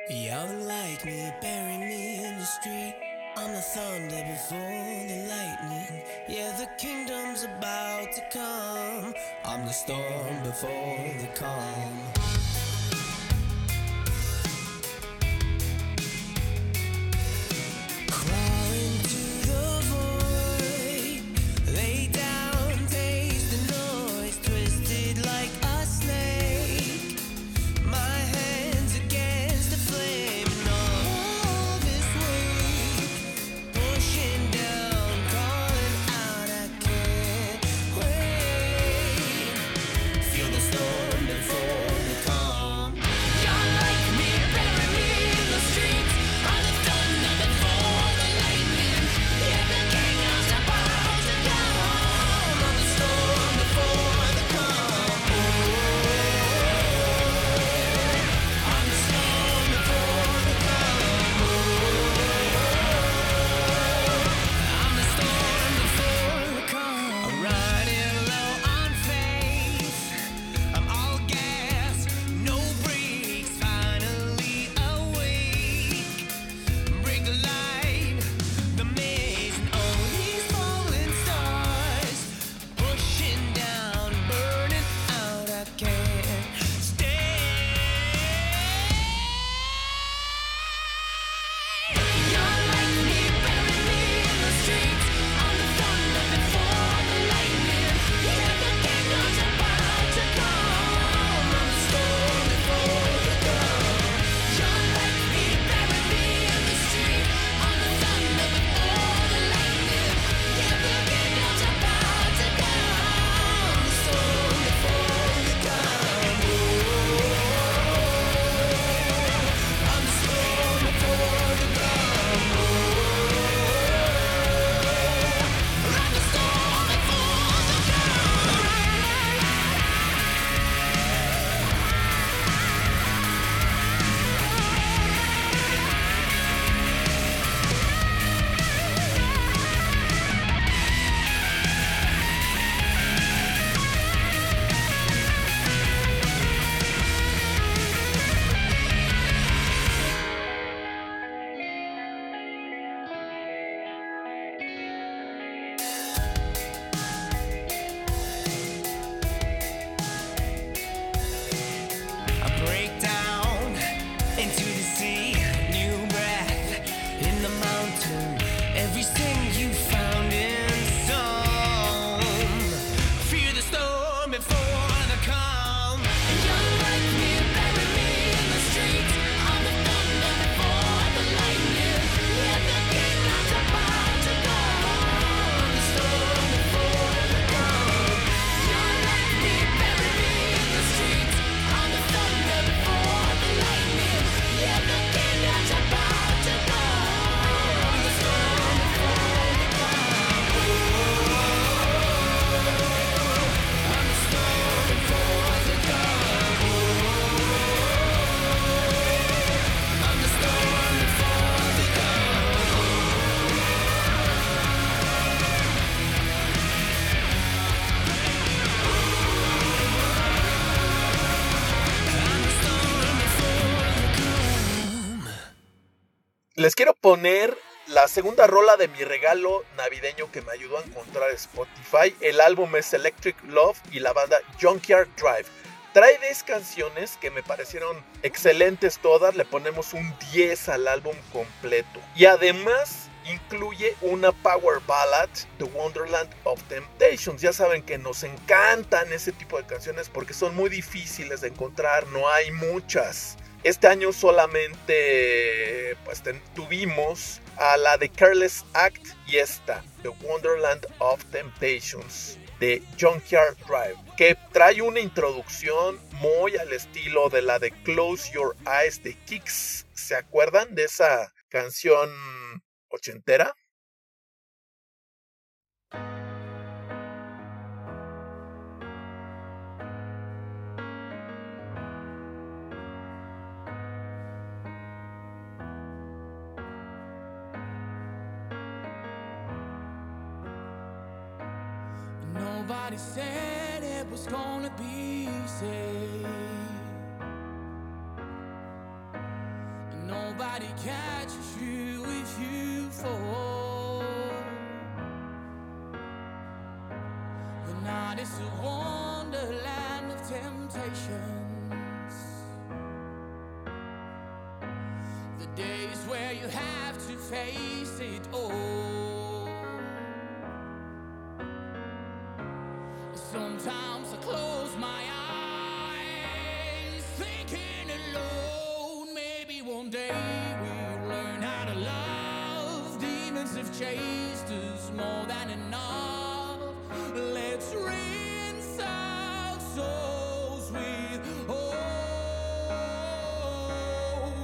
Young like me, bury me in the street. I'm the thunder before the lightning. Yeah, the kingdom's about to come. I'm the storm before the calm. Les quiero poner la segunda rola de mi regalo navideño que me ayudó a encontrar Spotify. El álbum es Electric Love y la banda Junkyard Drive. Trae 10 canciones que me parecieron excelentes todas. Le ponemos un 10 al álbum completo. Y además incluye una power ballad, The Wonderland of Temptations. Ya saben que nos encantan ese tipo de canciones porque son muy difíciles de encontrar, no hay muchas. Este año solamente pues, tuvimos a la de Careless Act y esta, The Wonderland of Temptations de Junkyard Drive, que trae una introducción muy al estilo de la de Close Your Eyes de Kicks. ¿Se acuerdan de esa canción ochentera? Nobody said it was gonna be easy. Nobody catches you if you fall. The night is a wonderland of temptations. The days where you have to face it all. Sometimes I close my eyes, thinking alone. Maybe one day we'll learn how to love. Demons have chased us more than enough. Let's rinse our souls with hope.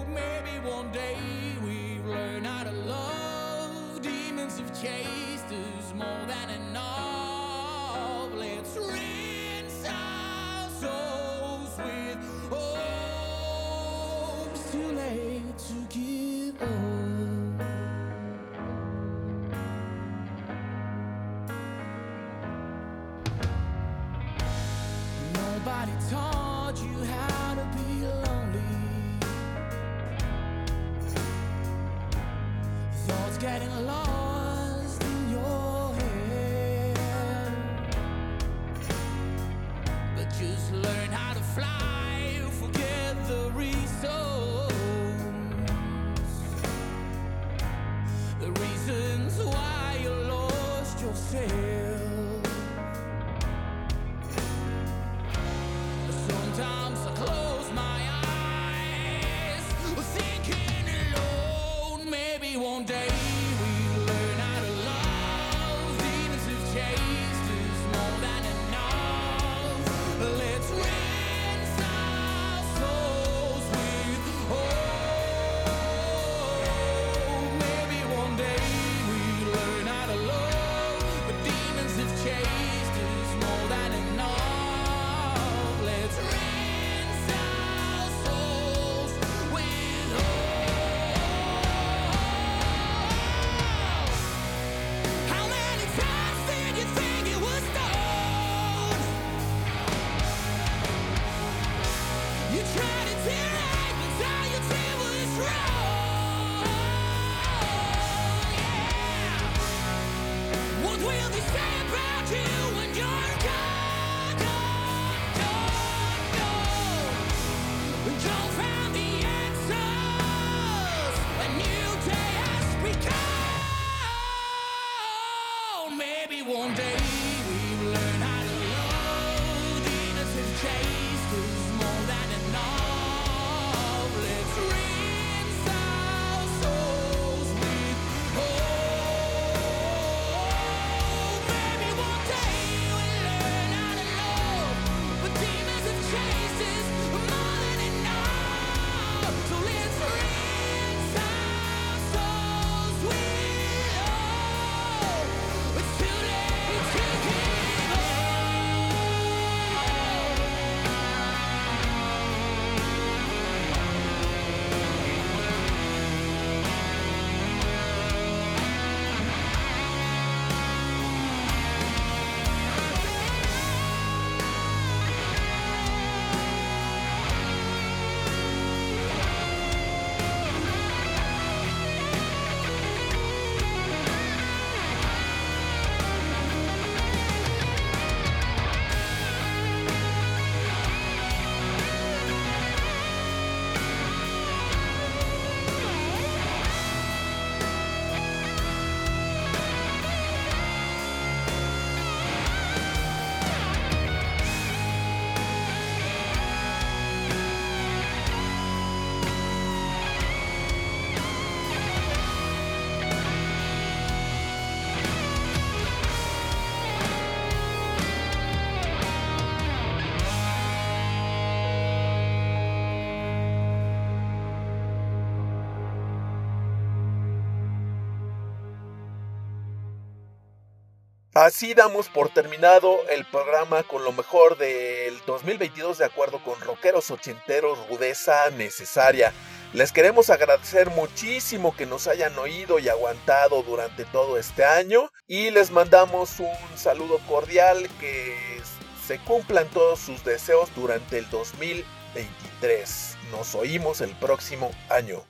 Maybe one day we'll learn how to love. Demons have chased Así damos por terminado el programa con lo mejor del 2022 de acuerdo con Rockeros Ochenteros Rudeza Necesaria. Les queremos agradecer muchísimo que nos hayan oído y aguantado durante todo este año y les mandamos un saludo cordial que se cumplan todos sus deseos durante el 2023. Nos oímos el próximo año.